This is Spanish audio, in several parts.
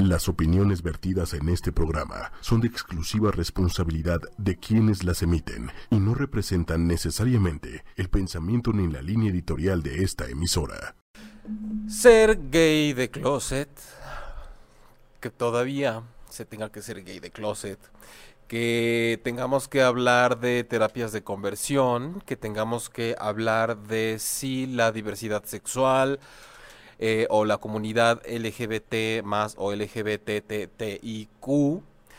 Las opiniones vertidas en este programa son de exclusiva responsabilidad de quienes las emiten y no representan necesariamente el pensamiento ni la línea editorial de esta emisora. Ser gay de closet, que todavía se tenga que ser gay de closet, que tengamos que hablar de terapias de conversión, que tengamos que hablar de si la diversidad sexual eh, o la comunidad LGBT más o LGBTTIQ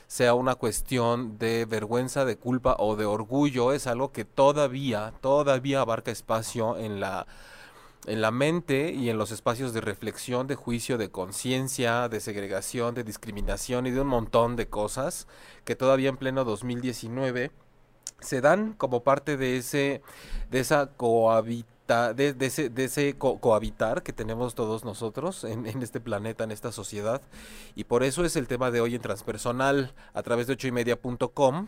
sea una cuestión de vergüenza, de culpa o de orgullo, es algo que todavía, todavía abarca espacio en la en la mente y en los espacios de reflexión, de juicio, de conciencia, de segregación, de discriminación y de un montón de cosas que todavía en pleno 2019 se dan como parte de ese de esa de, ese, cohabitar que tenemos todos nosotros en, este planeta, en esta sociedad. Y por eso es el tema de hoy en Transpersonal a través de ochoymedia.com.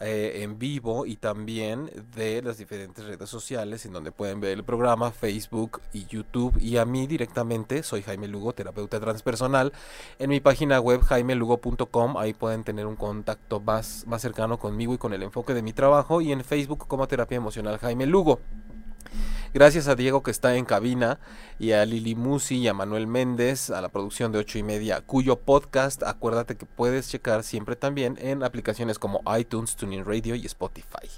Eh, en vivo y también de las diferentes redes sociales en donde pueden ver el programa, Facebook y YouTube. Y a mí directamente, soy Jaime Lugo, terapeuta transpersonal. En mi página web jaimelugo.com, ahí pueden tener un contacto más, más cercano conmigo y con el enfoque de mi trabajo. Y en Facebook como terapia emocional Jaime Lugo. Gracias a Diego que está en cabina y a Lili Musi y a Manuel Méndez a la producción de 8 y media, cuyo podcast acuérdate que puedes checar siempre también en aplicaciones como iTunes, Tuning Radio y Spotify.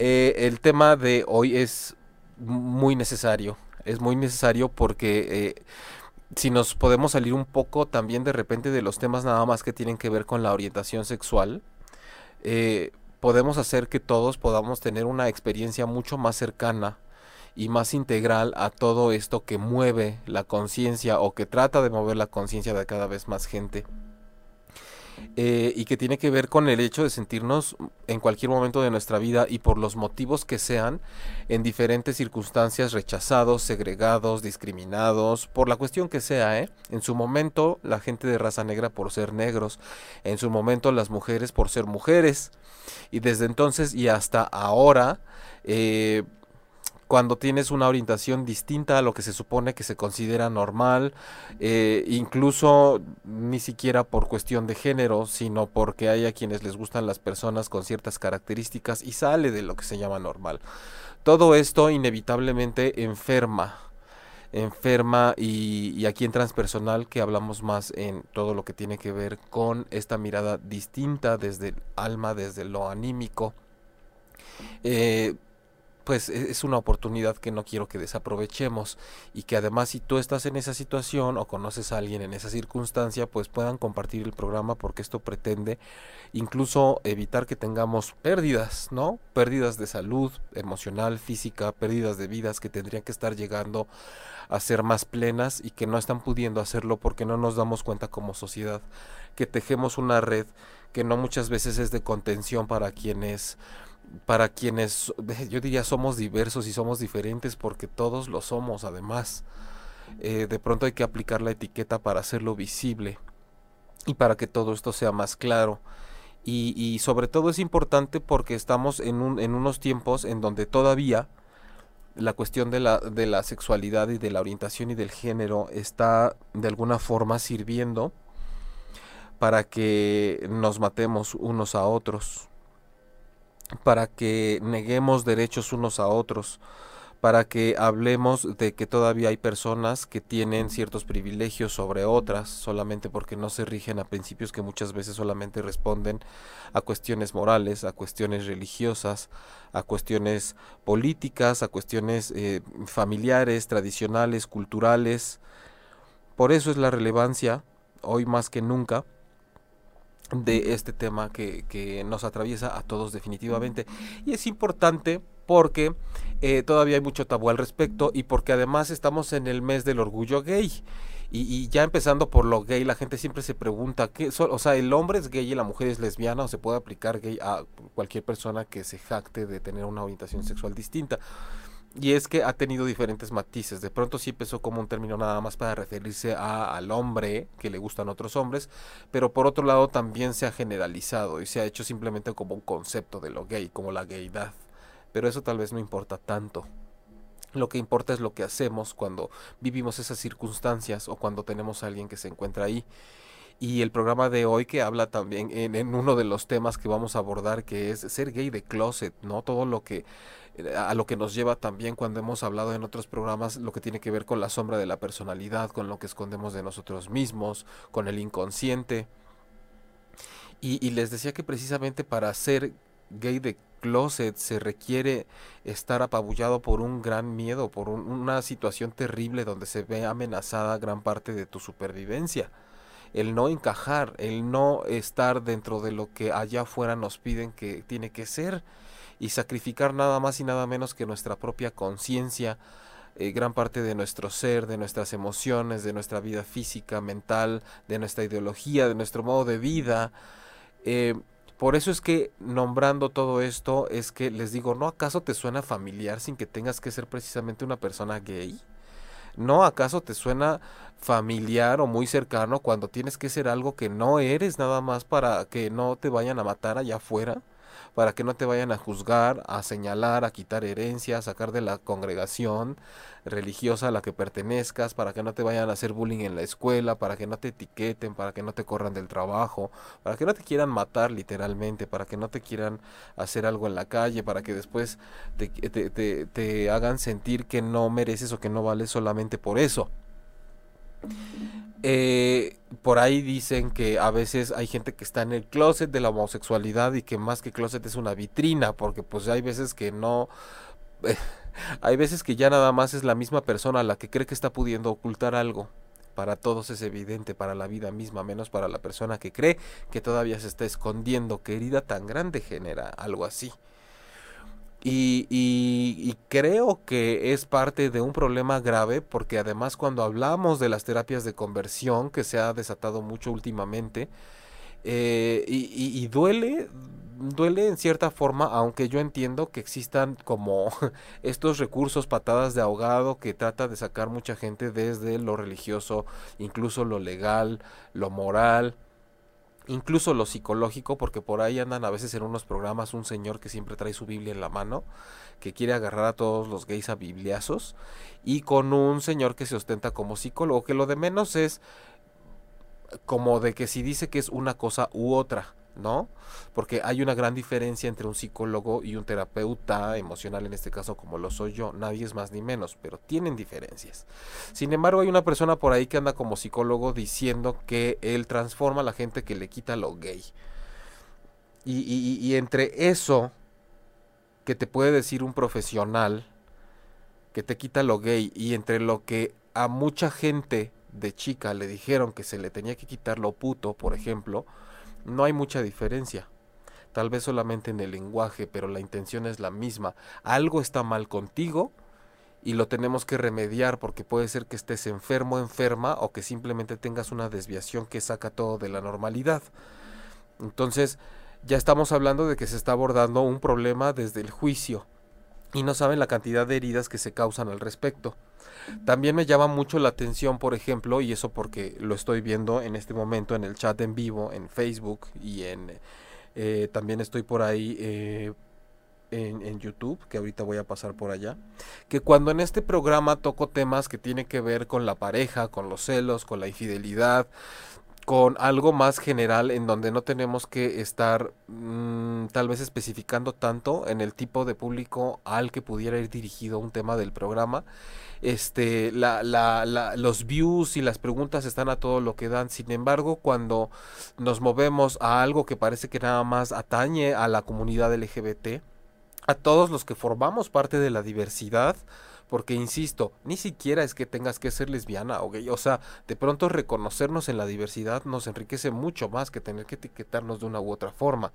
Eh, el tema de hoy es muy necesario, es muy necesario porque... Eh, si nos podemos salir un poco también de repente de los temas nada más que tienen que ver con la orientación sexual, eh, podemos hacer que todos podamos tener una experiencia mucho más cercana y más integral a todo esto que mueve la conciencia o que trata de mover la conciencia de cada vez más gente. Eh, y que tiene que ver con el hecho de sentirnos en cualquier momento de nuestra vida y por los motivos que sean, en diferentes circunstancias rechazados, segregados, discriminados, por la cuestión que sea, ¿eh? En su momento la gente de raza negra por ser negros, en su momento las mujeres por ser mujeres, y desde entonces y hasta ahora, eh, cuando tienes una orientación distinta a lo que se supone que se considera normal, eh, incluso ni siquiera por cuestión de género, sino porque hay a quienes les gustan las personas con ciertas características y sale de lo que se llama normal. Todo esto inevitablemente enferma, enferma y, y, aquí en transpersonal que hablamos más en todo lo que tiene que ver con esta mirada distinta desde el alma, desde lo anímico. Eh, pues e-, es una oportunidad que no quiero que desaprovechemos y que además si tú estás en esa situación o conoces a alguien en esa circunstancia, pues puedan compartir el programa porque esto pretende incluso evitar que tengamos pérdidas, ¿no? Pérdidas de salud emocional, física, pérdidas de vidas que tendrían que estar llegando a ser más plenas y que no están pudiendo hacerlo porque no nos damos cuenta como sociedad que tejemos una red que no muchas veces es de contención para quienes para quienes yo diría somos diversos y somos diferentes porque todos lo somos además. Eh, de pronto hay que aplicar la etiqueta para hacerlo visible y para que todo esto sea más claro. Y, sobre todo es importante porque estamos en, un, en unos tiempos en donde todavía la cuestión de la, de la sexualidad y de la orientación y del género está de alguna forma sirviendo para que nos matemos unos a otros para que neguemos derechos unos a otros, para que hablemos de que todavía hay personas que tienen ciertos privilegios sobre otras solamente porque no se rigen a principios que muchas veces solamente responden a cuestiones morales, a cuestiones religiosas, a cuestiones políticas, a cuestiones eh, familiares, tradicionales, culturales. Por eso es la relevancia, hoy más que nunca, de este tema que, que, nos atraviesa a todos definitivamente. Y es importante porque eh, todavía hay mucho tabú al respecto y porque además estamos en el mes del orgullo gay. Y, ya empezando por lo gay, la gente siempre se pregunta, ¿qué, o sea, el hombre es gay y la mujer es lesbiana o se puede aplicar gay a cualquier persona que se jacte de tener una orientación sexual distinta. Y es que ha tenido diferentes matices. De pronto sí empezó como un término nada más para referirse a, al hombre que le gustan otros hombres, pero por otro lado también se ha generalizado y se ha hecho simplemente como un concepto de lo gay, como la gayidad. Pero eso tal vez no importa tanto. Lo que importa es lo que hacemos cuando vivimos esas circunstancias o cuando tenemos a alguien que se encuentra ahí. Y el programa de hoy que habla también en, uno de los temas que vamos a abordar, que es ser gay de closet, ¿no? Todo lo que a lo que nos lleva también cuando hemos hablado en otros programas lo que tiene que ver con la sombra de la personalidad, con lo que escondemos de nosotros mismos, con el inconsciente. Y, les decía que precisamente para ser gay de closet se requiere estar apabullado por un gran miedo, por una situación terrible donde se ve amenazada gran parte de tu supervivencia. El no encajar, el no estar dentro de lo que allá afuera nos piden que tiene que ser y sacrificar nada más y nada menos que nuestra propia conciencia, eh, gran parte de nuestro ser, de nuestras emociones, de nuestra vida física, mental, de nuestra ideología, de nuestro modo de vida. Eh, por eso es que nombrando todo esto es que les digo, ¿no acaso te suena familiar sin que tengas que ser precisamente una persona gay? ¿No acaso te suena familiar o muy cercano cuando tienes que ser algo que no eres nada más para que no te vayan a matar allá afuera? Para que no te vayan a juzgar, a señalar, a quitar herencia, a sacar de la congregación religiosa a la que pertenezcas, para que no te vayan a hacer bullying en la escuela, para que no te etiqueten, para que no te corran del trabajo, para que no te quieran matar literalmente, para que no te quieran hacer algo en la calle, para que después te, te, te hagan sentir que no mereces o que no vales solamente por eso. Eh, por ahí dicen que a veces hay gente que está en el closet de la homosexualidad y que más que closet es una vitrina, porque pues hay veces que no... Hay veces que ya nada más es la misma persona la que cree que está pudiendo ocultar algo. Para todos es evidente, para la vida misma, menos para la persona que cree que todavía se está escondiendo. ¿Qué herida tan grande genera algo así? Y, creo que es parte de un problema grave porque además cuando hablamos de las terapias de conversión que se ha desatado mucho últimamente eh, y, duele duele en cierta forma aunque yo entiendo que existan como estos recursos patadas de ahogado que trata de sacar mucha gente desde lo religioso incluso lo legal lo moral incluso lo psicológico, porque por ahí andan a veces en unos programas un señor que siempre trae su Biblia en la mano, que quiere agarrar a todos los gays a bibliazos, y con un señor que se ostenta como psicólogo, que lo de menos es como de que si dice que es una cosa u otra, ¿no? Porque hay una gran diferencia entre un psicólogo y un terapeuta emocional, en este caso como lo soy yo. Nadie es más ni menos, pero tienen diferencias. Sin embargo, hay una persona por ahí que anda como psicólogo diciendo que él transforma a la gente que le quita lo gay. Y, y entre eso que te puede decir un profesional que te quita lo gay y entre lo que a mucha gente de chica le dijeron que se le tenía que quitar lo puto, por ejemplo, no hay mucha diferencia. Tal vez solamente en el lenguaje, pero la intención es la misma. Algo está mal contigo y lo tenemos que remediar porque puede ser que estés enfermo, enferma o que simplemente tengas una desviación que saca todo de la normalidad. Entonces, ya estamos hablando de que se está abordando un problema desde el juicio y no saben la cantidad de heridas que se causan al respecto. También me llama mucho la atención, por ejemplo, y eso porque lo estoy viendo en este momento en el chat en vivo, en Facebook y en eh, también estoy por ahí eh, en, en, YouTube, que ahorita voy a pasar por allá, que cuando en este programa toco temas que tienen que ver con la pareja, con los celos, con la infidelidad, con algo más general en donde no tenemos que estar mm, tal vez especificando tanto en el tipo de público al que pudiera ir dirigido un tema del programa. Este, la, la, la, los views y las preguntas están a todo lo que dan. Sin embargo, cuando nos movemos a algo que parece que nada más atañe a la comunidad LGBT, a todos los que formamos parte de la diversidad, porque, insisto, ni siquiera es que tengas que ser lesbiana o gay. O sea, de pronto reconocernos en la diversidad nos enriquece mucho más que tener que etiquetarnos de una u otra forma.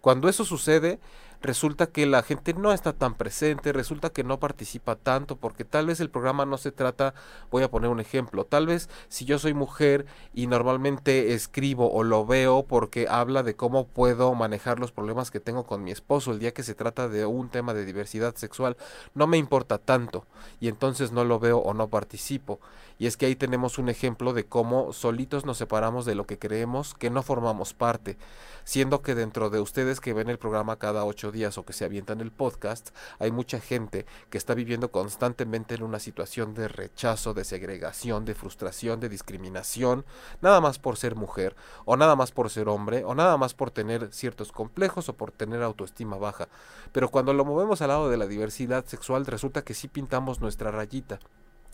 Cuando eso sucede, resulta que la gente no está tan presente, resulta que no participa tanto, porque tal vez el programa no se trata, voy a poner un ejemplo, tal vez si yo soy mujer y normalmente escribo o lo veo porque habla de cómo puedo manejar los problemas que tengo con mi esposo el día que se trata de un tema de diversidad sexual, no me importa tanto y entonces no lo veo o no participo. Y es que ahí tenemos un ejemplo de cómo solitos nos separamos de lo que creemos que no formamos parte, siendo que dentro de ustedes que ven el programa cada ocho días o que se avienta en el podcast, hay mucha gente que está viviendo constantemente en una situación de rechazo, de segregación, de frustración, de discriminación, nada más por ser mujer, o nada más por ser hombre, o nada más por tener ciertos complejos o por tener autoestima baja. Pero cuando lo movemos al lado de la diversidad sexual, resulta que sí pintamos nuestra rayita.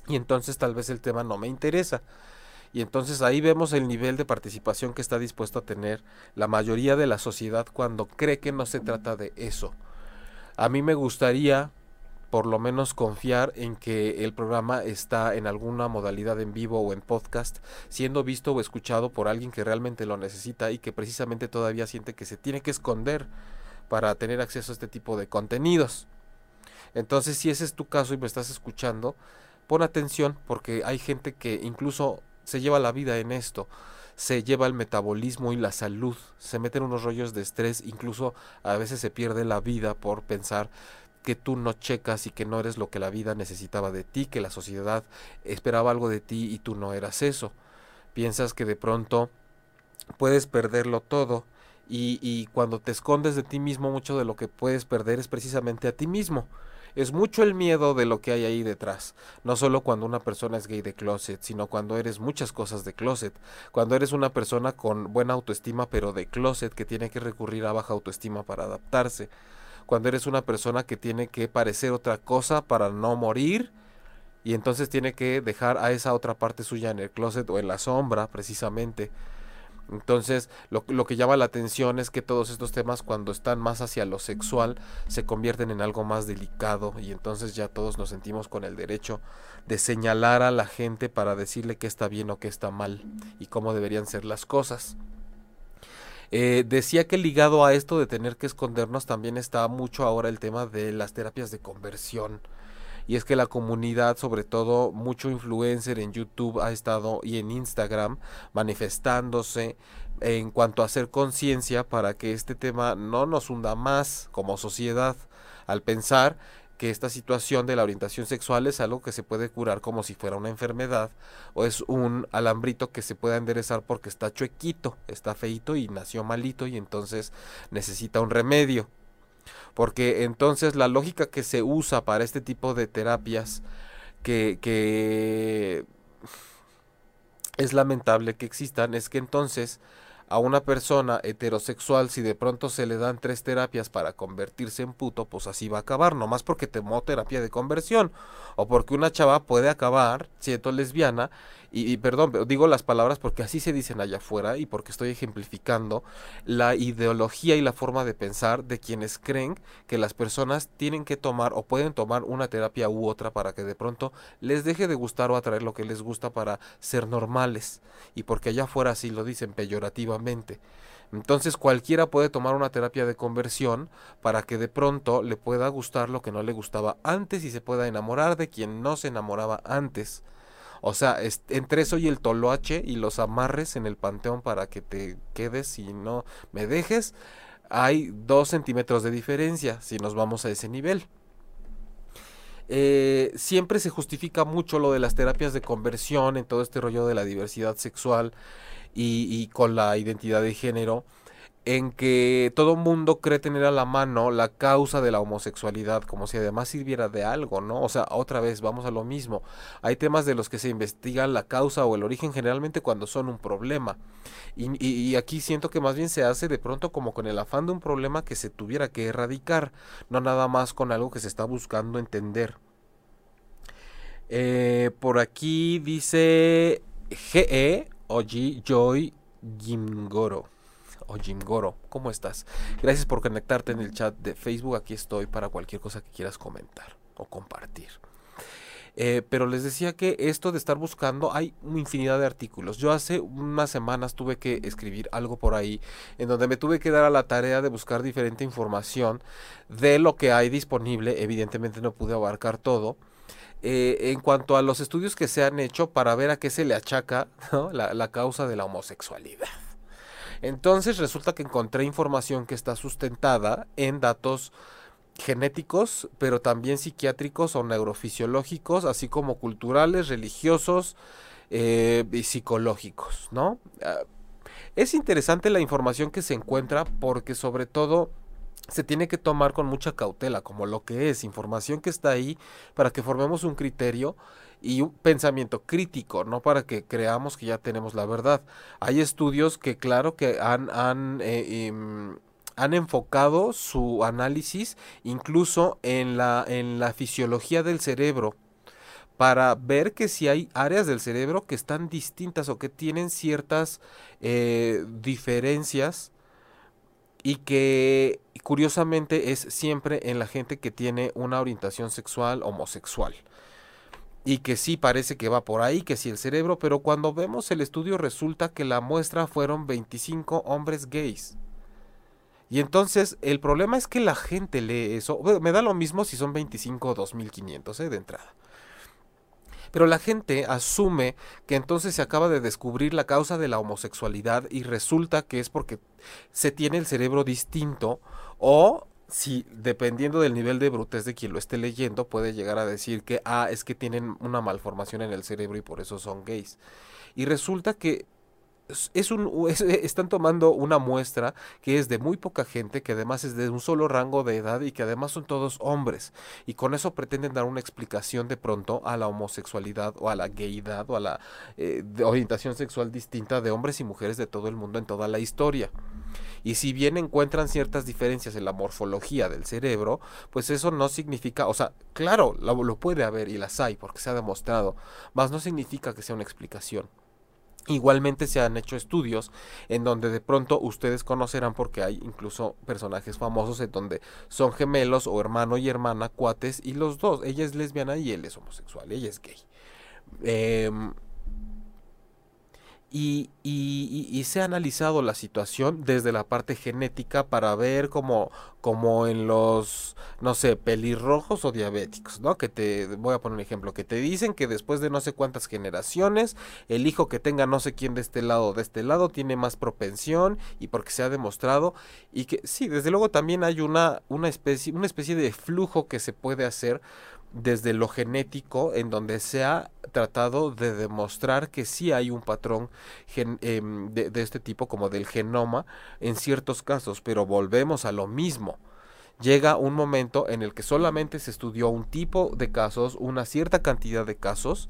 Y entonces tal vez el tema no me interesa. Y entonces ahí vemos el nivel de participación que está dispuesto a tener la mayoría de la sociedad cuando cree que no se trata de eso. A mí me gustaría por lo menos confiar en que el programa está en alguna modalidad en vivo o en podcast, siendo visto o escuchado por alguien que realmente lo necesita y que precisamente todavía siente que se tiene que esconder para tener acceso a este tipo de contenidos. Entonces, si ese es tu caso y me estás escuchando, pon atención porque hay gente que incluso se lleva la vida en esto, se lleva el metabolismo y la salud, se meten unos rollos de estrés, incluso a veces se pierde la vida por pensar que tú no checas y que no eres lo que la vida necesitaba de ti, que la sociedad esperaba algo de ti y tú no eras eso. Piensas que de pronto puedes perderlo todo y, y cuando te escondes de ti mismo mucho de lo que puedes perder es precisamente a ti mismo es mucho el miedo de lo que hay ahí detrás. No solo cuando una persona es gay de closet, sino cuando eres muchas cosas de closet. Cuando eres una persona con buena autoestima pero de closet que tiene que recurrir a baja autoestima para adaptarse. Cuando eres una persona que tiene que parecer otra cosa para no morir y entonces tiene que dejar a esa otra parte suya en el closet o en la sombra precisamente entonces, lo, que llama la atención es que todos estos temas cuando están más hacia lo sexual se convierten en algo más delicado y entonces ya todos nos sentimos con el derecho de señalar a la gente para decirle qué está bien o qué está mal y cómo deberían ser las cosas. Eh, decía que ligado a esto de tener que escondernos también está mucho ahora el tema de las terapias de conversión y es que la comunidad, sobre todo mucho influencer en YouTube ha estado y en Instagram manifestándose en cuanto a hacer conciencia para que este tema no nos hunda más como sociedad al pensar que esta situación de la orientación sexual es algo que se puede curar como si fuera una enfermedad o es un alambrito que se puede enderezar porque está chuequito, está feito y nació malito y entonces necesita un remedio porque entonces la lógica que se usa para este tipo de terapias que, que es lamentable que existan es que entonces a una persona heterosexual si de pronto se le dan tres terapias para convertirse en puto, pues así va a acabar, nomás porque tomó terapia de conversión o porque una chava puede acabar siendo lesbiana y, perdón, digo las palabras porque así se dicen allá afuera y porque estoy ejemplificando la ideología y la forma de pensar de quienes creen que las personas tienen que tomar o pueden tomar una terapia u otra para que de pronto les deje de gustar o atraer lo que les gusta para ser normales y porque allá afuera así lo dicen peyorativamente. Entonces cualquiera puede tomar una terapia de conversión para que de pronto le pueda gustar lo que no le gustaba antes y se pueda enamorar de quien no se enamoraba antes. O sea, entre eso y el toloache y los amarres en el panteón para que te quedes y no me dejes, hay dos centímetros de diferencia si nos vamos a ese nivel. Eh, siempre se justifica mucho lo de las terapias de conversión en todo este rollo de la diversidad sexual y, y con la identidad de género en que todo mundo cree tener a la mano la causa de la homosexualidad, como si además sirviera de algo, ¿no? O sea, otra vez, vamos a lo mismo. Hay temas de los que se investiga la causa o el origen generalmente cuando son un problema. Y, aquí siento que más bien se hace de pronto como con el afán de un problema que se tuviera que erradicar, no nada más con algo que se está buscando entender. Eh, por aquí dice GE Oji Joy Gimgoro o Jim Goro. ¿Cómo estás? Gracias por conectarte en el chat de Facebook. Aquí estoy para cualquier cosa que quieras comentar o compartir. Eh, pero les decía que esto de estar buscando, hay una infinidad de artículos. Yo hace unas semanas tuve que escribir algo por ahí, en donde me tuve que dar a la tarea de buscar diferente información de lo que hay disponible. Evidentemente no pude abarcar todo. Eh, en cuanto a los estudios que se han hecho para ver a qué se le achaca la causa de la homosexualidad. Entonces resulta que encontré información que está sustentada en datos genéticos, pero también psiquiátricos o neurofisiológicos, así como culturales, religiosos eh, y psicológicos, ¿no? Ah, es interesante la información que se encuentra porque sobre todo se tiene que tomar con mucha cautela, como lo que es, información que está ahí para que formemos un criterio y un pensamiento crítico, no para que creamos que ya tenemos la verdad. Hay estudios que claro que han, han, eh, em, han enfocado su análisis incluso en la, en la fisiología del cerebro para ver que si hay áreas del cerebro que están distintas o que tienen ciertas eh, diferencias y que curiosamente es siempre en la gente que tiene una orientación sexual homosexual. Y que sí parece que va por ahí, que sí el cerebro, pero cuando vemos el estudio resulta que la muestra fueron 25 hombres gays. Y entonces el problema es que la gente lee eso. me da lo mismo si son 25 o 2500 ¿eh? de entrada. Pero la gente asume que entonces se acaba de descubrir la causa de la homosexualidad y resulta que es porque se tiene el cerebro distinto o si dependiendo del nivel de brutez de quien lo esté leyendo puede llegar a decir que ah es que tienen una malformación en el cerebro y por eso son gays. Y resulta que es un, están tomando una muestra que es de muy poca gente, que además es de un solo rango de edad y que además son todos hombres. Y con eso pretenden dar una explicación de pronto a la homosexualidad o a la gayidad o a la eh, orientación sexual distinta de hombres y mujeres de todo el mundo en toda la historia. Y si bien encuentran ciertas diferencias en la morfología del cerebro, pues eso no significa, o sea, claro, lo puede haber y las hay porque se ha demostrado, mas no significa que sea una explicación. Igualmente se han hecho estudios en donde de pronto ustedes conocerán porque hay incluso personajes famosos en donde son gemelos o hermano y hermana, cuates y los dos, ella es lesbiana y él es homosexual, ella es gay. Eh, y, y, se ha analizado la situación desde la parte genética para ver como, como en los, no sé, pelirrojos o diabéticos, ¿no? Que te, voy a poner un ejemplo, que te dicen que después de no sé cuántas generaciones, el hijo que tenga no sé quién de este lado de este lado tiene más propensión y porque se ha demostrado y que sí, desde luego también hay una, una, especie, una especie de flujo que se puede hacer desde lo genético en donde se ha tratado de demostrar que sí hay un patrón em, de, este tipo como del genoma en ciertos casos, pero volvemos a lo mismo llega un momento en el que solamente se estudió un tipo de casos, una cierta cantidad de casos,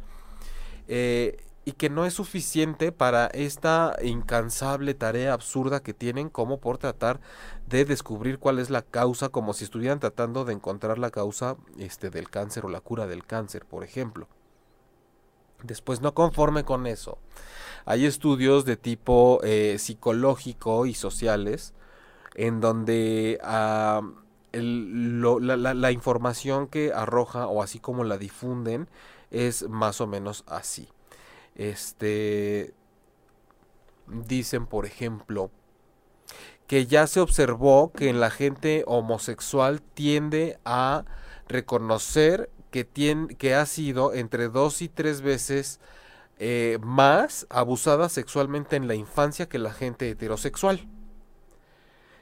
eh, y que no es suficiente para esta incansable tarea absurda que tienen como por tratar de descubrir cuál es la causa como si estuvieran tratando de encontrar la causa este del cáncer o la cura del cáncer, por ejemplo. Después no conforme con eso. Hay estudios de tipo eh, psicológico y sociales en donde la, la información que arroja o así como la difunden es más o menos así. Este dicen, por ejemplo, que ya se observó que en la gente homosexual tiende a reconocer que, tiene, que ha sido entre dos y tres veces eh, más abusada sexualmente en la infancia que la gente heterosexual.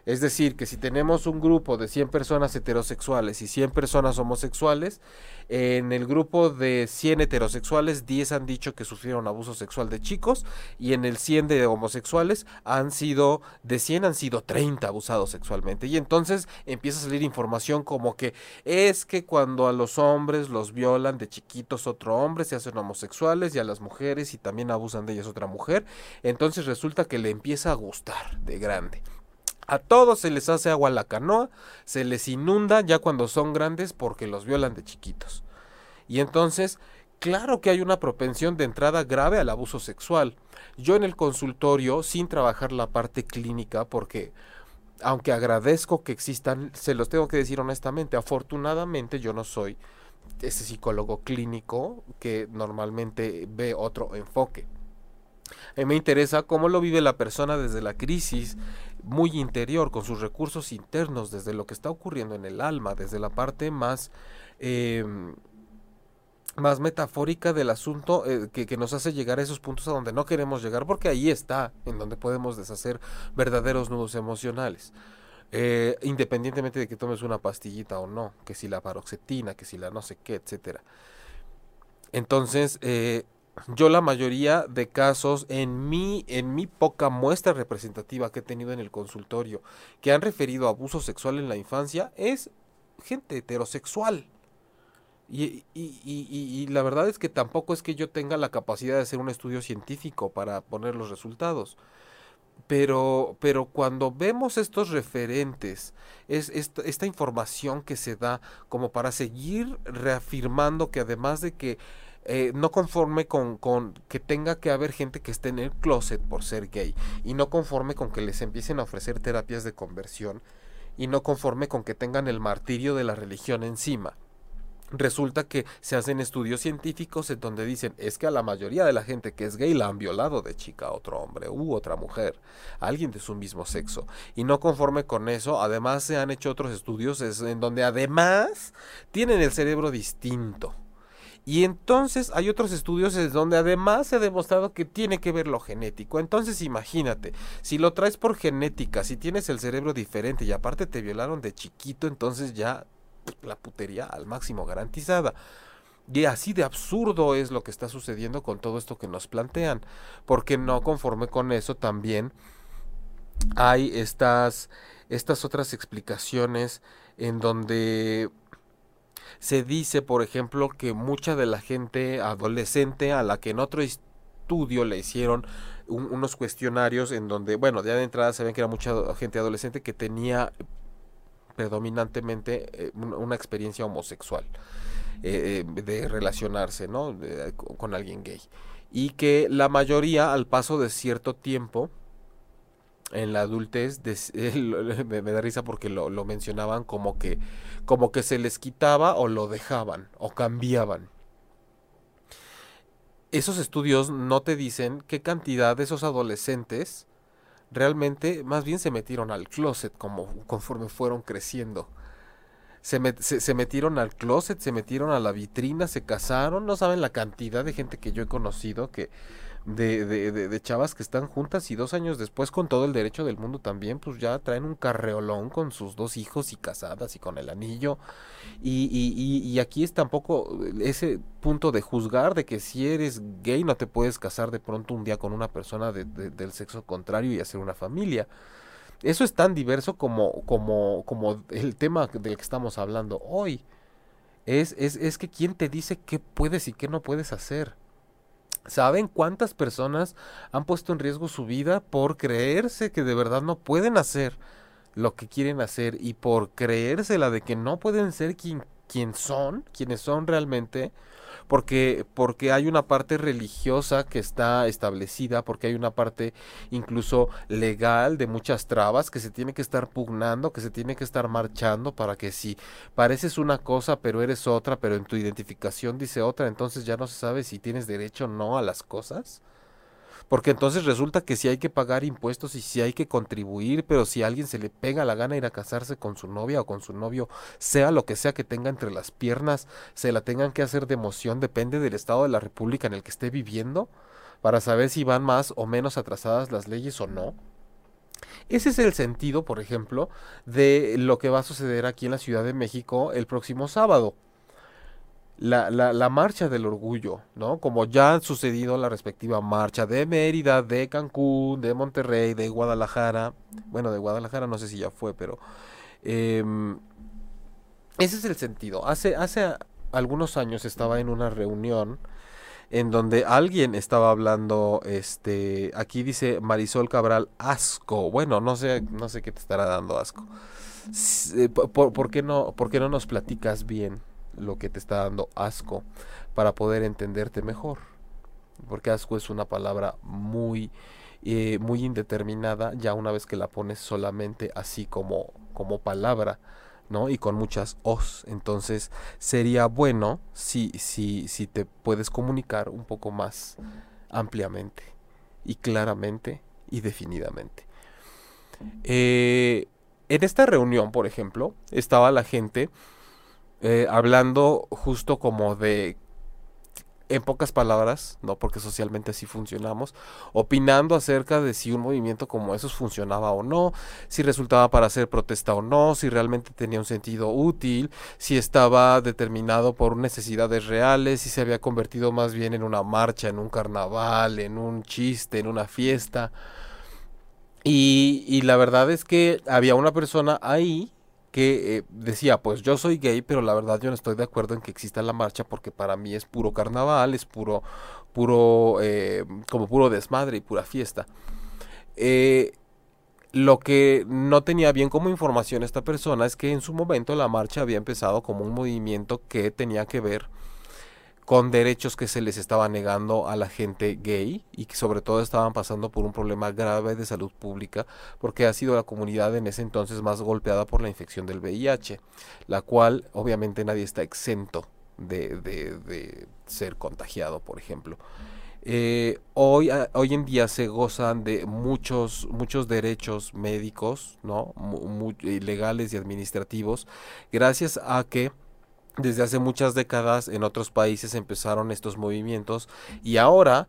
Es decir, que si tenemos un grupo de 100 personas heterosexuales y 100 personas homosexuales, en el grupo de 100 heterosexuales, 10 han dicho que sufrieron abuso sexual de chicos y en el 100 de homosexuales han sido, de 100 han sido 30 abusados sexualmente. Y entonces empieza a salir información como que es que cuando a los hombres los violan de chiquitos otro hombre, se hacen homosexuales y a las mujeres y también abusan de ellas otra mujer, entonces resulta que le empieza a gustar de grande. A todos se les hace agua la canoa, se les inunda ya cuando son grandes porque los violan de chiquitos. Y entonces, claro que hay una propensión de entrada grave al abuso sexual. Yo en el consultorio, sin trabajar la parte clínica, porque aunque agradezco que existan, se los tengo que decir honestamente, afortunadamente yo no soy ese psicólogo clínico que normalmente ve otro enfoque. A mí me interesa cómo lo vive la persona desde la crisis, muy interior, con sus recursos internos, desde lo que está ocurriendo en el alma, desde la parte más, em, más metafórica del asunto eh, que, nos hace llegar a esos puntos a donde no queremos llegar, porque ahí está, en donde podemos deshacer verdaderos nudos emocionales. Eh, independientemente de que tomes una pastillita o no, que si la paroxetina, que si la no sé qué, etcétera. Entonces, eh, yo la mayoría de casos en mi, en mi poca muestra representativa que he tenido en el consultorio que han referido a abuso sexual en la infancia es gente heterosexual. Y, y, y, la verdad es que tampoco es que yo tenga la capacidad de hacer un estudio científico para poner los resultados. Pero, pero cuando vemos estos referentes, es esta información que se da como para seguir reafirmando que además de que eh, no conforme con, con, que tenga que haber gente que esté en el closet por ser gay y no conforme con que les empiecen a ofrecer terapias de conversión y no conforme con que tengan el martirio de la religión encima. Resulta que se hacen estudios científicos en donde dicen es que a la mayoría de la gente que es gay la han violado de chica a otro hombre u otra mujer, alguien de su mismo sexo. Y no conforme con eso, además se han hecho otros estudios en donde además tienen el cerebro distinto. Y entonces hay otros estudios en donde además se ha demostrado que tiene que ver lo genético. Entonces imagínate, si lo traes por genética, si tienes el cerebro diferente y aparte te violaron de chiquito, entonces ya la putería al máximo garantizada. Y así de absurdo es lo que está sucediendo con todo esto que nos plantean. Porque no conforme con eso también hay estas, estas otras explicaciones en donde se dice, por ejemplo, que mucha de la gente adolescente a la que en otro estudio le hicieron unos cuestionarios en donde, bueno, ya de entrada se ven que era mucha gente adolescente que tenía predominantemente eh, una experiencia homosexual eh, eh, de relacionarse, ¿no? con alguien gay. Y que la mayoría, al paso de cierto tiempo, en la adultez me, da risa porque lo, lo, mencionaban como que como que se les quitaba o lo dejaban o cambiaban. Esos estudios no te dicen qué cantidad de esos adolescentes realmente más bien se metieron al closet como conforme fueron creciendo. Se, se, metieron al closet, se metieron a la vitrina, se casaron, no saben la cantidad de gente que yo he conocido que de, de, de, chavas que están juntas y dos años después con todo el derecho del mundo también, pues ya traen un carreolón con sus dos hijos y casadas y con el anillo. Y, y, y, aquí es tampoco ese punto de juzgar de que si eres gay no te puedes casar de pronto un día con una persona del sexo contrario y hacer una familia. Eso es tan diverso como, como, como el tema del que estamos hablando hoy. Es, es, es que quién te dice qué puedes y qué no puedes hacer. ¿Saben cuántas personas han puesto en riesgo su vida por creerse que de verdad no pueden hacer lo que quieren hacer y por creérsela de que no pueden ser quien, quien son, quienes son realmente? Porque, porque hay una parte religiosa que está establecida, porque hay una parte incluso legal de muchas trabas que se tiene que estar pugnando, que se tiene que estar marchando para que si pareces una cosa pero eres otra, pero en tu identificación dice otra, entonces ya no se sabe si tienes derecho o no a las cosas. Porque entonces resulta que si hay que pagar impuestos y si hay que contribuir, pero si a alguien se le pega la gana ir a casarse con su novia o con su novio, sea lo que sea que tenga entre las piernas, se la tengan que hacer de emoción, depende del estado de la república en el que esté viviendo, para saber si van más o menos atrasadas las leyes o no. Ese es el sentido, por ejemplo, de lo que va a suceder aquí en la Ciudad de México el próximo sábado la, la, la, marcha del orgullo, ¿no? Como ya han sucedido la respectiva marcha de Mérida, de Cancún, de Monterrey, de Guadalajara. Bueno, de Guadalajara no sé si ya fue, pero... Em, ese es el sentido. Hace, hace algunos años estaba en una reunión en donde alguien estaba hablando, este, aquí dice Marisol Cabral, asco. Bueno, no sé, no sé qué te estará dando asco. Eh, ¿Por, por, qué no, ¿Por qué no nos platicas bien? Lo que te está dando asco para poder entenderte mejor. Porque asco es una palabra muy, eh, muy indeterminada ya una vez que la pones solamente así como, como palabra. ¿no? Y con muchas os. Entonces sería bueno si, si, si te puedes comunicar un poco más ampliamente y claramente y definidamente. Eh, en esta reunión, por ejemplo, estaba la gente eh, hablando justo como de en pocas palabras, no porque socialmente así funcionamos, opinando acerca de si un movimiento como esos funcionaba o no, si resultaba para hacer protesta o no, si realmente tenía un sentido útil, si estaba determinado por necesidades reales, si se había convertido más bien en una marcha, en un carnaval, en un chiste, en una fiesta. Y, y la verdad es que había una persona ahí que eh, decía, pues yo soy gay, pero la verdad yo no estoy de acuerdo en que exista la marcha porque para mí es puro carnaval, es puro, puro, eh, como puro desmadre y pura fiesta. Eh, lo que no tenía bien como información esta persona es que en su momento la marcha había empezado como un movimiento que tenía que ver con derechos que se les estaba negando a la gente gay y que sobre todo estaban pasando por un problema grave de salud pública porque ha sido la comunidad en ese entonces más golpeada por la infección del VIH, la cual obviamente nadie está exento de, de, ser contagiado, por ejemplo. Eh, hoy, hoy en día se gozan de muchos, muchos derechos médicos, ¿no? legales y administrativos, gracias a que desde hace muchas décadas en otros países empezaron estos movimientos y ahora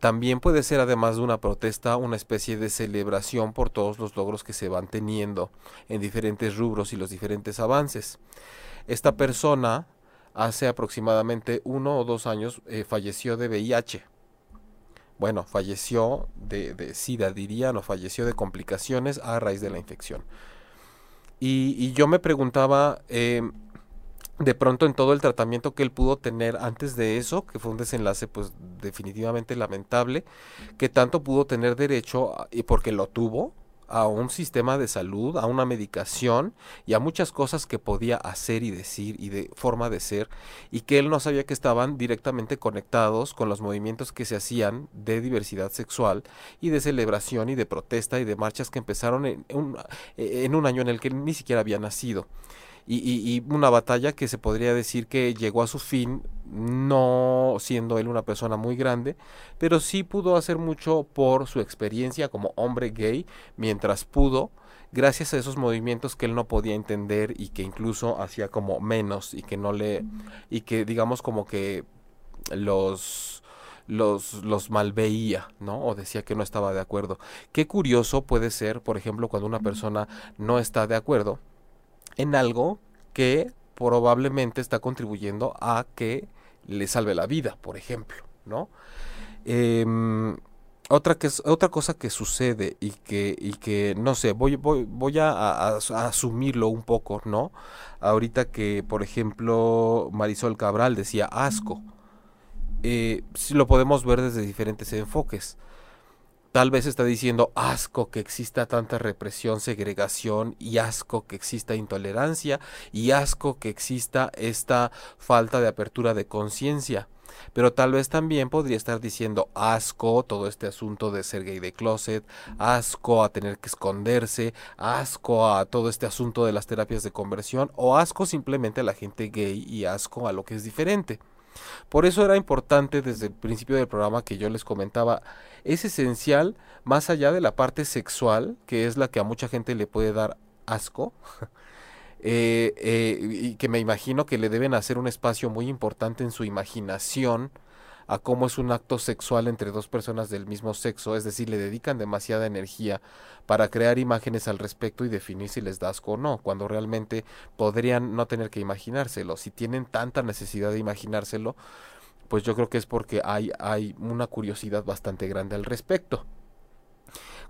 también puede ser además de una protesta una especie de celebración por todos los logros que se van teniendo en diferentes rubros y los diferentes avances. Esta persona hace aproximadamente uno o dos años eh, falleció de VIH. Bueno, falleció de, SIDA, dirían, o falleció de complicaciones a raíz de la infección. Y, yo me preguntaba, em, de pronto en todo el tratamiento que él pudo tener antes de eso, que fue un desenlace pues definitivamente lamentable, que tanto pudo tener derecho, y porque lo tuvo, a un sistema de salud, a una medicación y a muchas cosas que podía hacer y decir y de forma de ser y que él no sabía que estaban directamente conectados con los movimientos que se hacían de diversidad sexual y de celebración y de protesta y de marchas que empezaron en un, en un año en el que ni siquiera había nacido y, una batalla que se podría decir que llegó a su fin, no siendo él una persona muy grande, pero sí pudo hacer mucho por su experiencia como hombre gay, mientras pudo, gracias a esos movimientos que él no podía entender y que incluso hacía como menos y que no le, y que digamos como que los los, los malveía, ¿no? O decía que no estaba de acuerdo. Qué curioso puede ser, por ejemplo, cuando una persona no está de acuerdo, en algo que probablemente está contribuyendo a que le salve la vida, por ejemplo, ¿no? Em, otra, que, otra cosa que sucede y que, y que no sé, voy, voy, voy a, asumirlo un poco, ¿no? Ahorita que, por ejemplo, Marisol Cabral decía asco, eh, lo podemos ver desde diferentes enfoques. Tal vez está diciendo asco que exista tanta represión, segregación y asco que exista intolerancia y asco que exista esta falta de apertura de conciencia. Pero tal vez también podría estar diciendo asco todo este asunto de ser gay de closet, asco a tener que esconderse, asco a todo este asunto de las terapias de conversión o asco simplemente a la gente gay y asco a lo que es diferente. Por eso era importante desde el principio del programa que yo les comentaba, es esencial, más allá de la parte sexual, que es la que a mucha gente le puede dar asco, eh, eh, y que me imagino que le deben hacer un espacio muy importante en su imaginación a cómo es un acto sexual entre dos personas del mismo sexo, es decir, le dedican demasiada energía para crear imágenes al respecto y definir si les da asco o no, cuando realmente podrían no tener que imaginárselo. Si tienen tanta necesidad de imaginárselo, pues yo creo que es porque hay, hay una curiosidad bastante grande al respecto.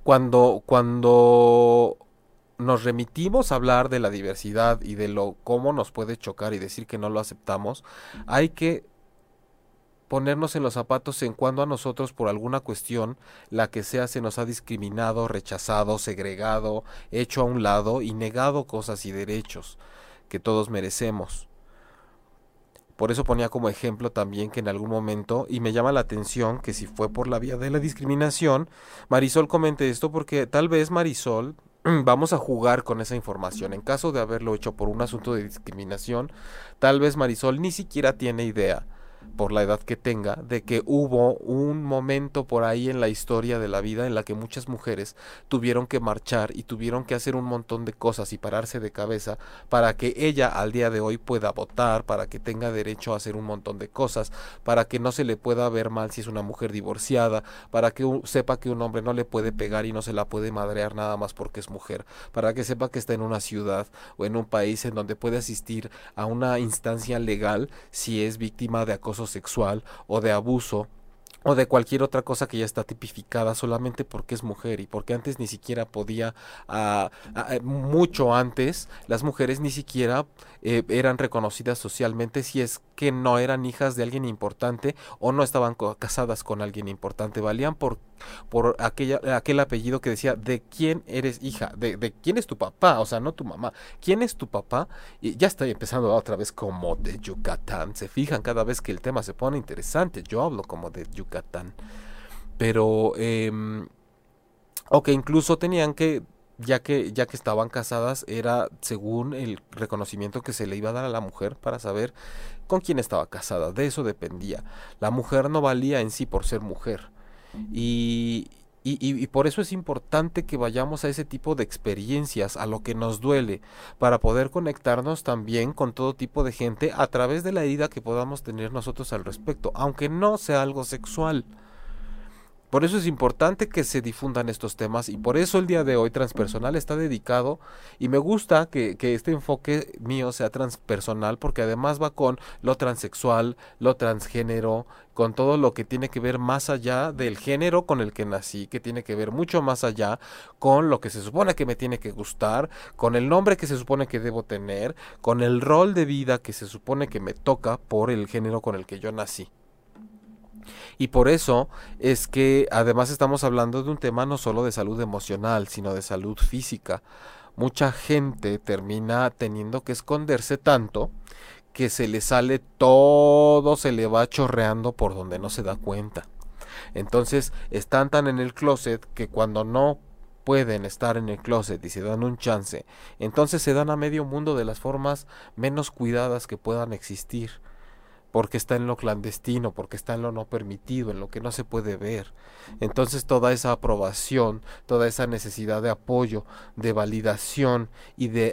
Cuando, cuando nos remitimos a hablar de la diversidad y de lo cómo nos puede chocar y decir que no lo aceptamos, hay que ponernos en los zapatos en cuando a nosotros por alguna cuestión, la que sea, se nos ha discriminado, rechazado, segregado, hecho a un lado y negado cosas y derechos que todos merecemos. Por eso ponía como ejemplo también que en algún momento, y me llama la atención que si fue por la vía de la discriminación, Marisol comente esto porque tal vez Marisol vamos a jugar con esa información. En caso de haberlo hecho por un asunto de discriminación, tal vez Marisol ni siquiera tiene idea por la edad que tenga, de que hubo un momento por ahí en la historia de la vida en la que muchas mujeres tuvieron que marchar y tuvieron que hacer un montón de cosas y pararse de cabeza para que ella al día de hoy pueda votar, para que tenga derecho a hacer un montón de cosas, para que no se le pueda ver mal si es una mujer divorciada, para que sepa que un hombre no le puede pegar y no se la puede madrear nada más porque es mujer, para que sepa que está en una ciudad o en un país en donde puede asistir a una instancia legal si es víctima de acoso sexual o de abuso o de cualquier otra cosa que ya está tipificada solamente porque es mujer y porque antes ni siquiera podía, ah, ah, eh, mucho antes, las mujeres ni siquiera eh, eran reconocidas socialmente si es que no eran hijas de alguien importante o no estaban casadas con alguien importante, valían por, por aquella, aquel apellido que decía de quién eres hija, de, de quién es tu papá, o sea, no tu mamá, quién es tu papá, y ya estoy empezando otra vez como de Yucatán, se fijan cada vez que el tema se pone interesante, yo hablo como de Yucatán, pero, eh, o que incluso tenían que, ya que, ya que estaban casadas, era según el reconocimiento que se le iba a dar a la mujer para saber con quién estaba casada. De eso dependía. La mujer no valía en sí por ser mujer. Y, y, por eso es importante que vayamos a ese tipo de experiencias, a lo que nos duele, para poder conectarnos también con todo tipo de gente a través de la herida que podamos tener nosotros al respecto, aunque no sea algo sexual. Por eso es importante que se difundan estos temas y por eso el día de hoy transpersonal está dedicado y me gusta que, este enfoque mío sea transpersonal porque además va con lo transexual, lo transgénero, con todo lo que tiene que ver más allá del género con el que nací, que tiene que ver mucho más allá con lo que se supone que me tiene que gustar, con el nombre que se supone que debo tener, con el rol de vida que se supone que me toca por el género con el que yo nací. Y por eso es que además estamos hablando de un tema no solo de salud emocional, sino de salud física. Mucha gente termina teniendo que esconderse tanto que se le sale todo, se le va chorreando por donde no se da cuenta. Entonces están tan en el closet que cuando no pueden estar en el closet y se dan un chance, entonces se dan a medio mundo de las formas menos cuidadas que puedan existir porque está en lo clandestino, porque está en lo no permitido, en lo que no se puede ver. Entonces toda esa aprobación, toda esa necesidad de apoyo, de validación y de,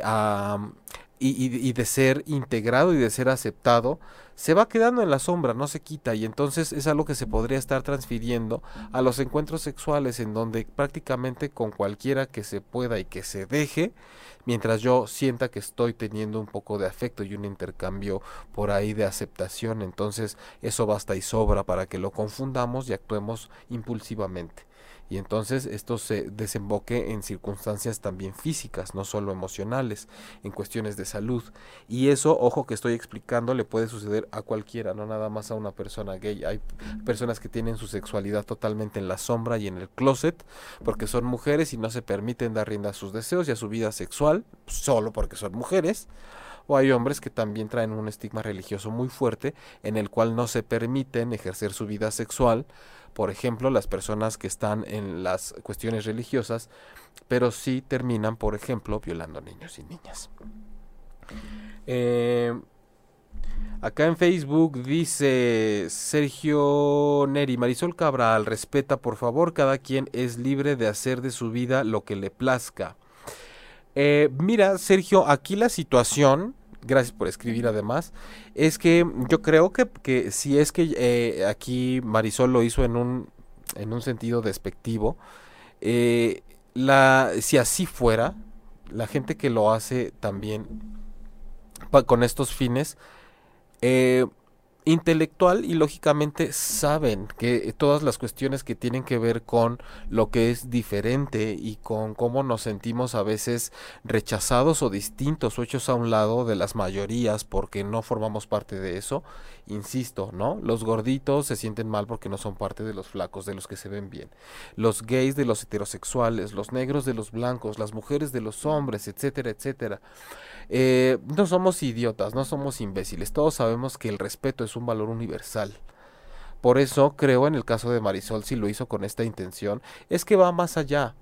y, de ser integrado y de ser aceptado, se va quedando en la sombra, no se quita. Y entonces es algo que se podría estar transfiriendo a los encuentros sexuales en donde prácticamente con cualquiera que se pueda y que se deje, mientras yo sienta que estoy teniendo un poco de afecto y un intercambio por ahí de aceptación, entonces eso basta y sobra para que lo confundamos y actuemos impulsivamente y entonces esto se desemboque en circunstancias también físicas, no solo emocionales, en cuestiones de salud. Y eso, ojo que estoy explicando, le puede suceder a cualquiera, no nada más a una persona gay. Hay personas que tienen su sexualidad totalmente en la sombra y en el closet porque son mujeres y no se permiten dar rienda a sus deseos y a su vida sexual solo porque son mujeres o hay hombres que también traen un estigma religioso muy fuerte en el cual no se permiten ejercer su vida sexual por ejemplo, las personas que están en las cuestiones religiosas, pero sí terminan, por ejemplo, violando niños y niñas. Eh, acá en Facebook dice Sergio Neri, Marisol Cabral, respeta por favor, cada quien es libre de hacer de su vida lo que le plazca. Eh, mira, Sergio, aquí la situación gracias por escribir además, es que yo creo que, si es que eh, aquí Marisol lo hizo en un, en un sentido despectivo, eh, la, si así fuera, la gente que lo hace también con estos fines, eh, intelectual y lógicamente saben que todas las cuestiones que tienen que ver con lo que es diferente y con cómo nos sentimos a veces rechazados o distintos o hechos a un lado de las mayorías porque no formamos parte de eso, insisto, ¿no? Los gorditos se sienten mal porque no son parte de los flacos, de los que se ven bien. Los gays de los heterosexuales, los negros de los blancos, las mujeres de los hombres, etcétera, etcétera. Eh, no somos idiotas, no somos imbéciles, todos sabemos que el respeto es un valor universal. Por eso creo en el caso de Marisol, si lo hizo con esta intención, es que va más allá.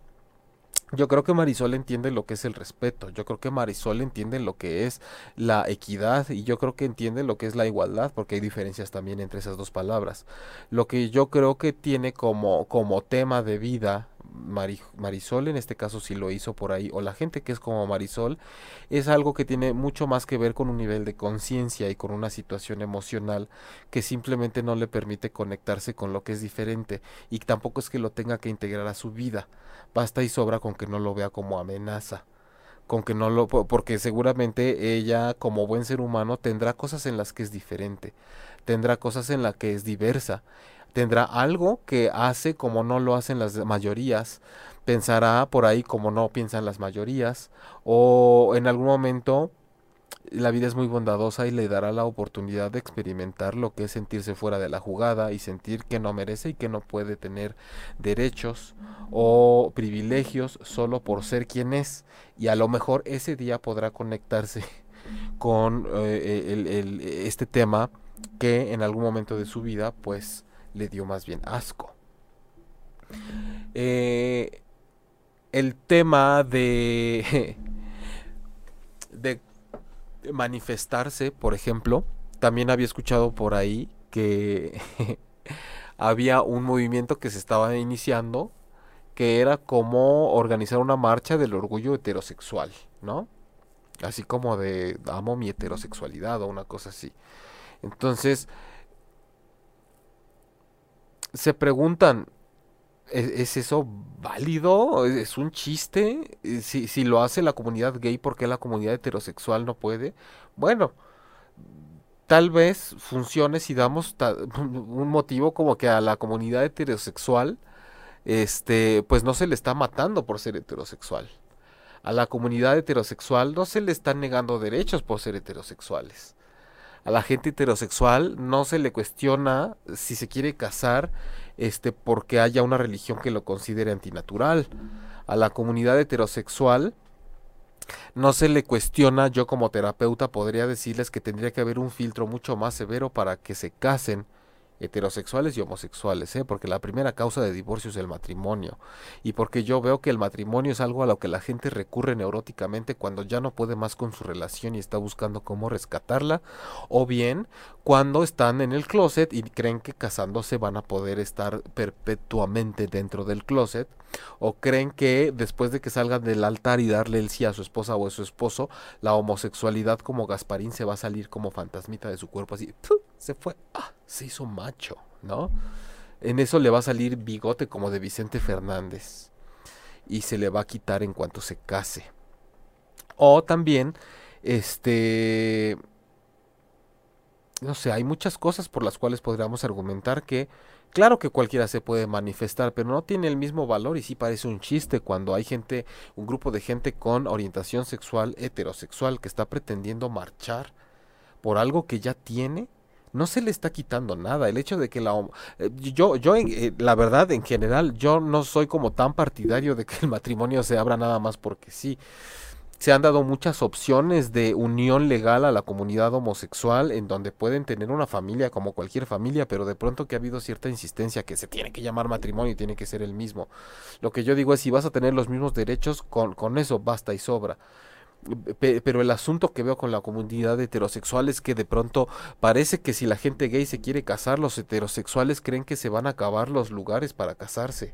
Yo creo que Marisol entiende lo que es el respeto, yo creo que Marisol entiende lo que es la equidad y yo creo que entiende lo que es la igualdad, porque hay diferencias también entre esas dos palabras. Lo que yo creo que tiene como, como tema de vida Marisol, en este caso si lo hizo por ahí, o la gente que es como Marisol, es algo que tiene mucho más que ver con un nivel de conciencia y con una situación emocional que simplemente no le permite conectarse con lo que es diferente y tampoco es que lo tenga que integrar a su vida. Basta y sobra con que no lo vea como amenaza con que no lo porque seguramente ella como buen ser humano tendrá cosas en las que es diferente, tendrá cosas en las que es diversa tendrá algo que hace como no lo hacen las mayorías, pensará por ahí como no piensan las mayorías, o en algún momento la vida es muy bondadosa y le dará la oportunidad de experimentar lo que es sentirse fuera de la jugada y sentir que no merece y que no puede tener derechos o privilegios solo por ser quien es. Y a lo mejor ese día podrá conectarse con eh, este tema que en algún momento de su vida pues le dio más bien asco. Eh, el tema de, de manifestarse, por ejemplo, también había escuchado por ahí que había un movimiento que se estaba iniciando que era como organizar una marcha del orgullo heterosexual, ¿no? Así como de amo mi heterosexualidad o una cosa así. Entonces, se preguntan, ¿es, eso válido? ¿Es un chiste? Si, si lo hace la comunidad gay, ¿por qué la comunidad heterosexual no puede? Bueno, tal vez funcione si damos un motivo como que a la comunidad heterosexual, este, pues no se le está matando por ser heterosexual. A la comunidad heterosexual no se le están negando derechos por ser heterosexuales a la gente heterosexual no se le cuestiona si se quiere casar este porque haya una religión que lo considere antinatural. A la comunidad heterosexual no se le cuestiona, yo como terapeuta podría decirles que tendría que haber un filtro mucho más severo para que se casen heterosexuales y homosexuales, ¿eh? porque la primera causa de divorcio es el matrimonio. Y porque yo veo que el matrimonio es algo a lo que la gente recurre neuróticamente cuando ya no puede más con su relación y está buscando cómo rescatarla. O bien cuando están en el closet y creen que casándose van a poder estar perpetuamente dentro del closet. O creen que después de que salgan del altar y darle el sí a su esposa o a su esposo, la homosexualidad como Gasparín se va a salir como fantasmita de su cuerpo así, se fue, ah, se hizo macho, ¿no? En eso le va a salir bigote como de Vicente Fernández y se le va a quitar en cuanto se case. O también, este, no sé, hay muchas cosas por las cuales podríamos argumentar que Claro que cualquiera se puede manifestar, pero no tiene el mismo valor y sí parece un chiste cuando hay gente, un grupo de gente con orientación sexual heterosexual que está pretendiendo marchar por algo que ya tiene. No se le está quitando nada. El hecho de que la... Eh, yo, yo eh, la verdad, en general, yo no soy como tan partidario de que el matrimonio se abra nada más porque sí se han dado muchas opciones de unión legal a la comunidad homosexual en donde pueden tener una familia como cualquier familia, pero de pronto que ha habido cierta insistencia que se tiene que llamar matrimonio y tiene que ser el mismo. Lo que yo digo es si vas a tener los mismos derechos, con, con eso basta y sobra. Pero el asunto que veo con la comunidad heterosexual es que de pronto parece que si la gente gay se quiere casar, los heterosexuales creen que se van a acabar los lugares para casarse.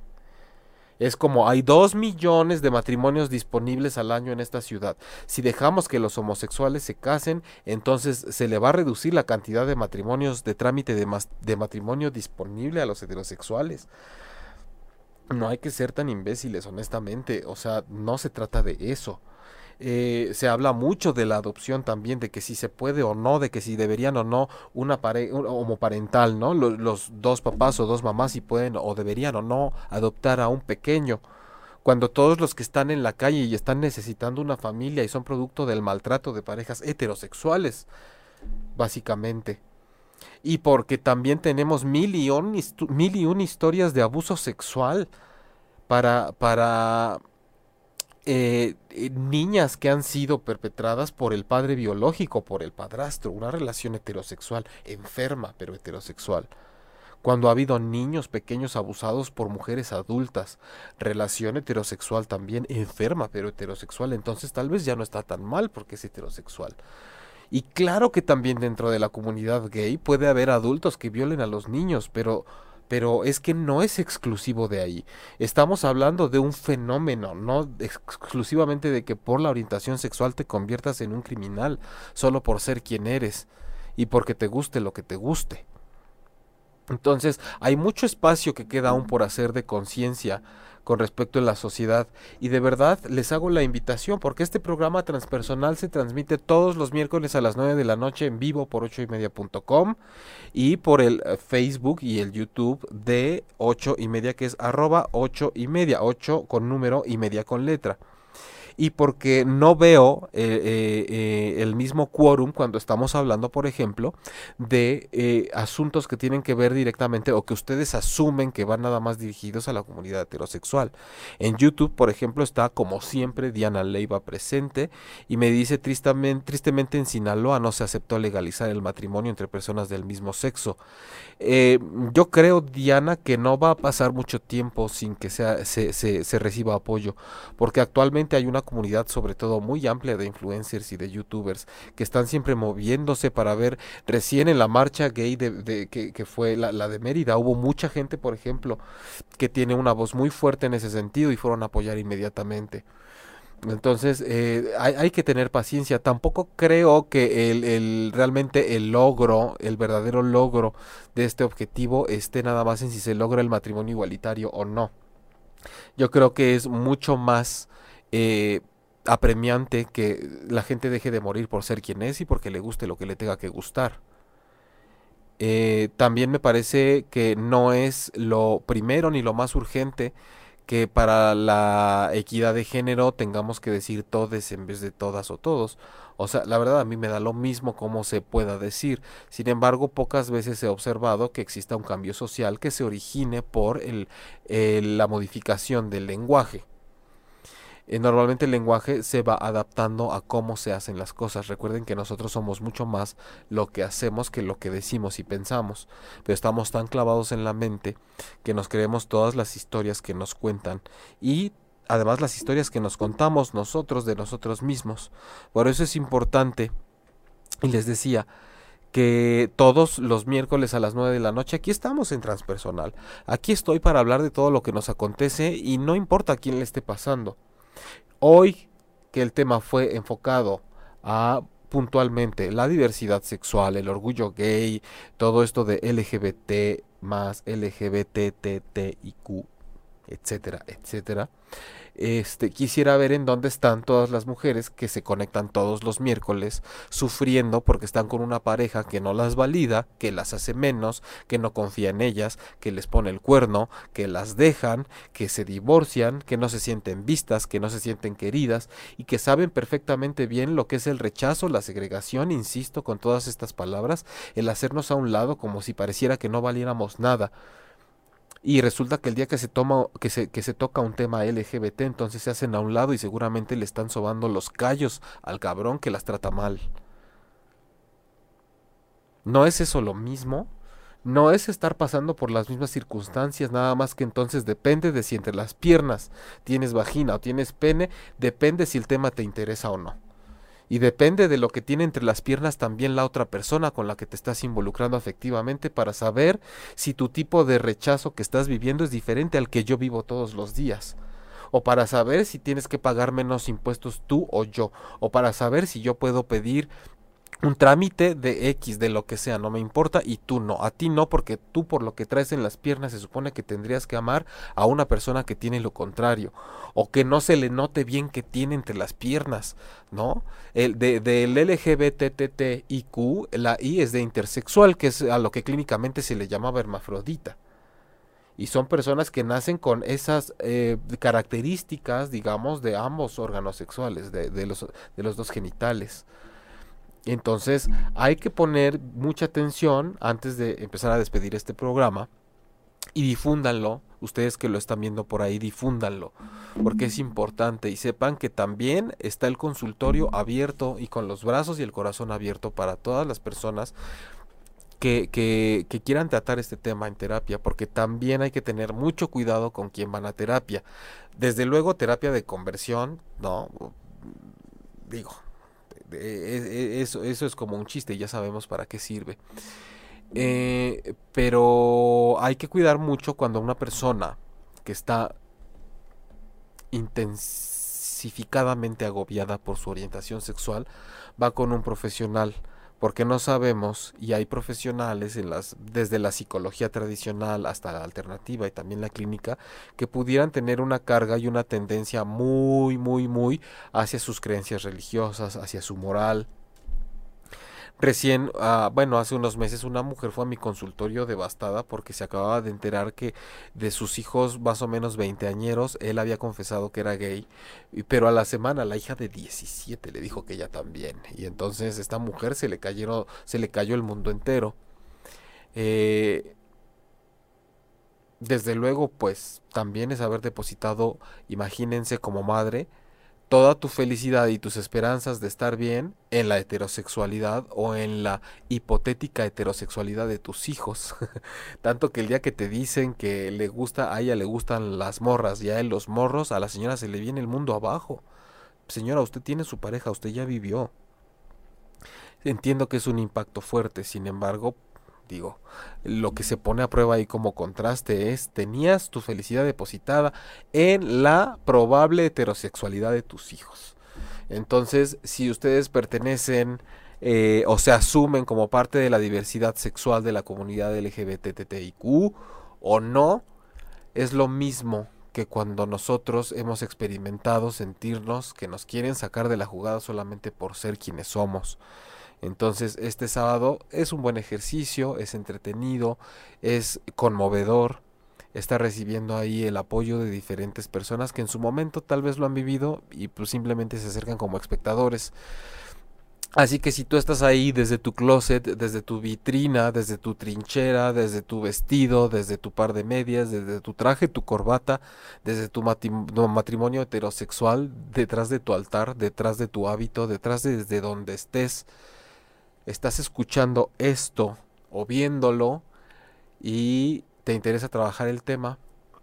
Es como hay dos millones de matrimonios disponibles al año en esta ciudad. Si dejamos que los homosexuales se casen, entonces se le va a reducir la cantidad de matrimonios de trámite de, de matrimonio disponible a los heterosexuales. No hay que ser tan imbéciles, honestamente. O sea, no se trata de eso. Eh, se habla mucho de la adopción también, de que si se puede o no, de que si deberían o no una pareja homoparental, ¿no? Los, dos papás o dos mamás si pueden o deberían o no adoptar a un pequeño. Cuando todos los que están en la calle y están necesitando una familia y son producto del maltrato de parejas heterosexuales, básicamente. Y porque también tenemos mil y un, mil y historias de abuso sexual para, para eh, eh, niñas que han sido perpetradas por el padre biológico, por el padrastro, una relación heterosexual, enferma pero heterosexual. cuando ha habido niños pequeños abusados por mujeres adultas, relación heterosexual también, enferma pero heterosexual, entonces tal vez ya no está tan mal porque es heterosexual. Y claro que también dentro de la comunidad gay puede haber adultos que violen a los niños, pero pero es que no es exclusivo de ahí. Estamos hablando de un fenómeno, no exclusivamente de que por la orientación sexual te conviertas en un criminal, solo por ser quien eres y porque te guste lo que te guste. Entonces, hay mucho espacio que queda aún por hacer de conciencia con respecto a la sociedad. Y de verdad les hago la invitación porque este programa transpersonal se transmite todos los miércoles a las 9 de la noche en vivo por 8 y media.com y por el eh, Facebook y el YouTube de 8 y media que es arroba 8 y media, 8 con número y media con letra y porque no veo eh, eh, eh, el mismo quórum cuando estamos hablando, por ejemplo, de asuntos que tienen que ver directamente o que ustedes asumen que van nada más dirigidos a la comunidad heterosexual. En YouTube, por ejemplo, está como siempre Diana Leiva presente y me dice tristemente, tristemente en Sinaloa no se aceptó legalizar el matrimonio entre personas del mismo sexo. yo creo, Diana, que no va a pasar mucho tiempo sin que sea, se, se reciba apoyo, porque actualmente hay una comunidad sobre todo muy amplia de influencers y de youtubers que están siempre moviéndose para ver recién en la marcha gay de, que, fue la, de Mérida hubo mucha gente por ejemplo que tiene una voz muy fuerte en ese sentido y fueron a apoyar inmediatamente entonces eh, hay, que tener paciencia. Tampoco creo que el, realmente el logro, el verdadero logro de este objetivo esté nada más en si se logra el matrimonio igualitario o no. Yo creo que es mucho más eh, apremiante que la gente deje de morir por ser quien es y porque le guste lo que le tenga que gustar. Eh, también me parece que no es lo primero ni lo más urgente que para la equidad de género tengamos que decir todes en vez de todas o todos. O sea, la verdad a mí me da lo mismo cómo se pueda decir. Sin embargo, pocas veces he observado que exista un cambio social que se origine por el, la modificación del lenguaje. Eh, normalmente el lenguaje se va adaptando a cómo se hacen las cosas. Recuerden que nosotros somos mucho más lo que hacemos que lo que decimos y pensamos, pero estamos tan clavados en la mente que nos creemos todas las historias que nos cuentan y además las historias que nos contamos nosotros de nosotros mismos. Por eso es importante, y les decía, que todos los miércoles a las 9 de la noche aquí estamos en Transpersonal. Aquí estoy para hablar de todo lo que nos acontece y no importa a quién le esté pasando. Hoy que el tema fue enfocado a puntualmente la diversidad sexual, el orgullo gay, todo esto de LGBT más LGBTTIQ, etcétera, etcétera. Este, quisiera ver en dónde están todas las mujeres que se conectan todos los miércoles sufriendo porque están con una pareja que no las valida, que las hace menos, que no confía en ellas, que les pone el cuerno, que las dejan, que se divorcian, que no se sienten vistas, que no se sienten queridas y que saben perfectamente bien lo que es el rechazo, la segregación, insisto con todas estas palabras, el hacernos a un lado como si pareciera que no valiéramos nada y resulta que el día que se toma que que se toca un tema LGBT entonces se hacen a un lado y seguramente le están sobando los callos al cabrón que las trata mal. ¿No es eso lo mismo? No es estar pasando por las mismas circunstancias, nada más que entonces depende de si entre las piernas tienes vagina o tienes pene, depende si el tema te interesa o no. Y depende de lo que tiene entre las piernas también la otra persona con la que te estás involucrando afectivamente para saber si tu tipo de rechazo que estás viviendo es diferente al que yo vivo todos los días. O para saber si tienes que pagar menos impuestos tú o yo. O para saber si yo puedo pedir un trámite de X, de lo que sea, no me importa, y tú no, a ti no, porque tú por lo que traes en las piernas se supone que tendrías que amar a una persona que tiene lo contrario, o que no se le note bien que tiene entre las piernas, ¿no? El de, del LGBTTIQ, la I es de intersexual, que es a lo que clínicamente se le llamaba hermafrodita. Y son personas que nacen con esas eh, características, digamos, de ambos órganos sexuales, de, de, los, de los dos genitales. Entonces hay que poner mucha atención antes de empezar a despedir este programa y difúndanlo. Ustedes que lo están viendo por ahí, difúndanlo, porque es importante y sepan que también está el consultorio abierto y con los brazos y el corazón abierto para todas las personas que, que, que, quieran tratar este tema en terapia, porque también hay que tener mucho cuidado con quien van a terapia. Desde luego, terapia de conversión, ¿no? Digo, eso, eso es como un chiste, ya sabemos para qué sirve. Eh, pero hay que cuidar mucho cuando una persona que está intensificadamente agobiada por su orientación sexual va con un profesional porque no sabemos y hay profesionales en las desde la psicología tradicional hasta la alternativa y también la clínica que pudieran tener una carga y una tendencia muy muy muy hacia sus creencias religiosas, hacia su moral, Recién, ah, bueno, hace unos meses una mujer fue a mi consultorio devastada porque se acababa de enterar que de sus hijos más o menos veinteañeros, él había confesado que era gay, pero a la semana la hija de 17 le dijo que ella también. Y entonces esta mujer se le cayeron, se le cayó el mundo entero. Eh, desde luego, pues también es haber depositado, imagínense como madre, toda tu felicidad y tus esperanzas de estar bien en la heterosexualidad o en la hipotética heterosexualidad de tus hijos. Tanto que el día que te dicen que le gusta, a ella le gustan las morras y a él los morros, a la señora se le viene el mundo abajo. Señora, usted tiene su pareja, usted ya vivió. Entiendo que es un impacto fuerte, sin embargo, digo, lo que se pone a prueba ahí como contraste es, tenías tu felicidad depositada en la probable heterosexualidad de tus hijos. Entonces, si ustedes pertenecen eh, o se asumen como parte de la diversidad sexual de la comunidad LGBTTIQ o no, es lo mismo que cuando nosotros hemos experimentado sentirnos que nos quieren sacar de la jugada solamente por ser quienes somos. Entonces este sábado es un buen ejercicio, es entretenido, es conmovedor, está recibiendo ahí el apoyo de diferentes personas que en su momento tal vez lo han vivido y pues simplemente se acercan como espectadores. Así que si tú estás ahí desde tu closet, desde tu vitrina, desde tu trinchera, desde tu vestido, desde tu par de medias, desde tu traje, tu corbata, desde tu matrimonio heterosexual, detrás de tu altar, detrás de tu hábito, detrás de donde estés, estás escuchando esto o viéndolo y te interesa trabajar el tema,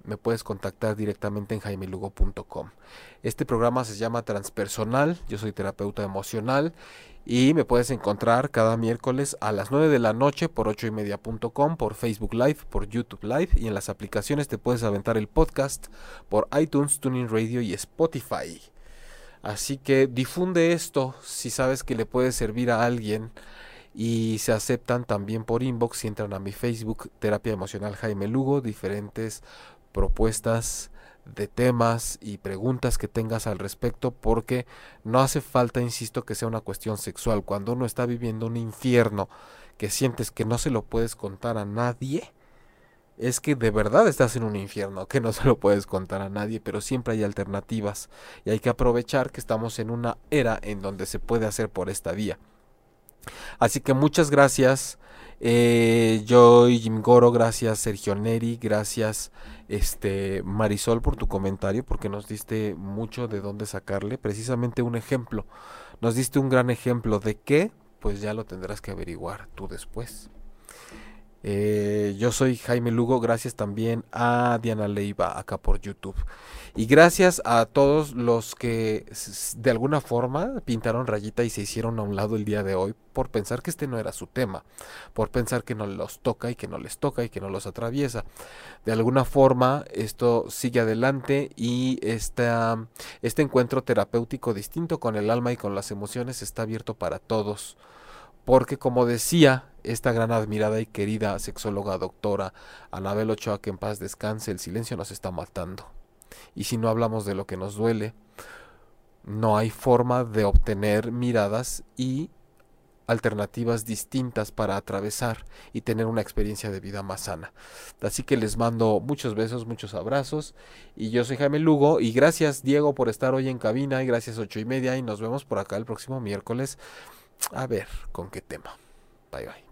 me puedes contactar directamente en jaimelugo.com. Este programa se llama Transpersonal, yo soy terapeuta emocional y me puedes encontrar cada miércoles a las 9 de la noche por 8 y media.com, por Facebook Live, por YouTube Live y en las aplicaciones te puedes aventar el podcast por iTunes, Tuning Radio y Spotify. Así que difunde esto si sabes que le puede servir a alguien y se aceptan también por inbox si entran a mi Facebook Terapia Emocional Jaime Lugo, diferentes propuestas de temas y preguntas que tengas al respecto porque no hace falta, insisto, que sea una cuestión sexual. Cuando uno está viviendo un infierno que sientes que no se lo puedes contar a nadie, es que de verdad estás en un infierno, que no se lo puedes contar a nadie, pero siempre hay alternativas y hay que aprovechar que estamos en una era en donde se puede hacer por esta vía. Así que muchas gracias, eh, Joy, Jim Goro, gracias Sergio Neri, gracias este Marisol por tu comentario, porque nos diste mucho de dónde sacarle, precisamente un ejemplo, nos diste un gran ejemplo de qué, pues ya lo tendrás que averiguar tú después. Eh, yo soy Jaime Lugo, gracias también a Diana Leiva acá por YouTube. Y gracias a todos los que de alguna forma pintaron rayita y se hicieron a un lado el día de hoy por pensar que este no era su tema, por pensar que no los toca y que no les toca y que no los atraviesa. De alguna forma esto sigue adelante y este encuentro terapéutico distinto con el alma y con las emociones está abierto para todos porque como decía esta gran admirada y querida sexóloga doctora Anabel Ochoa, que en paz descanse, el silencio nos está matando. Y si no hablamos de lo que nos duele, no hay forma de obtener miradas y alternativas distintas para atravesar y tener una experiencia de vida más sana. Así que les mando muchos besos, muchos abrazos y yo soy Jaime Lugo y gracias Diego por estar hoy en cabina y gracias ocho y media y nos vemos por acá el próximo miércoles a ver con qué tema. Bye bye.